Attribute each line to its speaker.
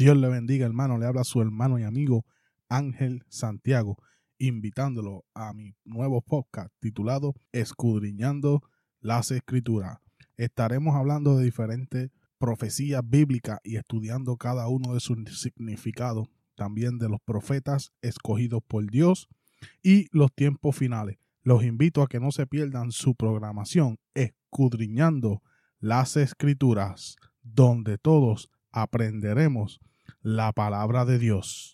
Speaker 1: Dios le bendiga, hermano. Le habla su hermano y amigo Ángel Santiago, invitándolo a mi nuevo podcast titulado Escudriñando las Escrituras. Estaremos hablando de diferentes profecías bíblicas y estudiando cada uno de sus significados, también de los profetas escogidos por Dios y los tiempos finales. Los invito a que no se pierdan su programación Escudriñando las Escrituras, donde todos aprenderemos la palabra de Dios.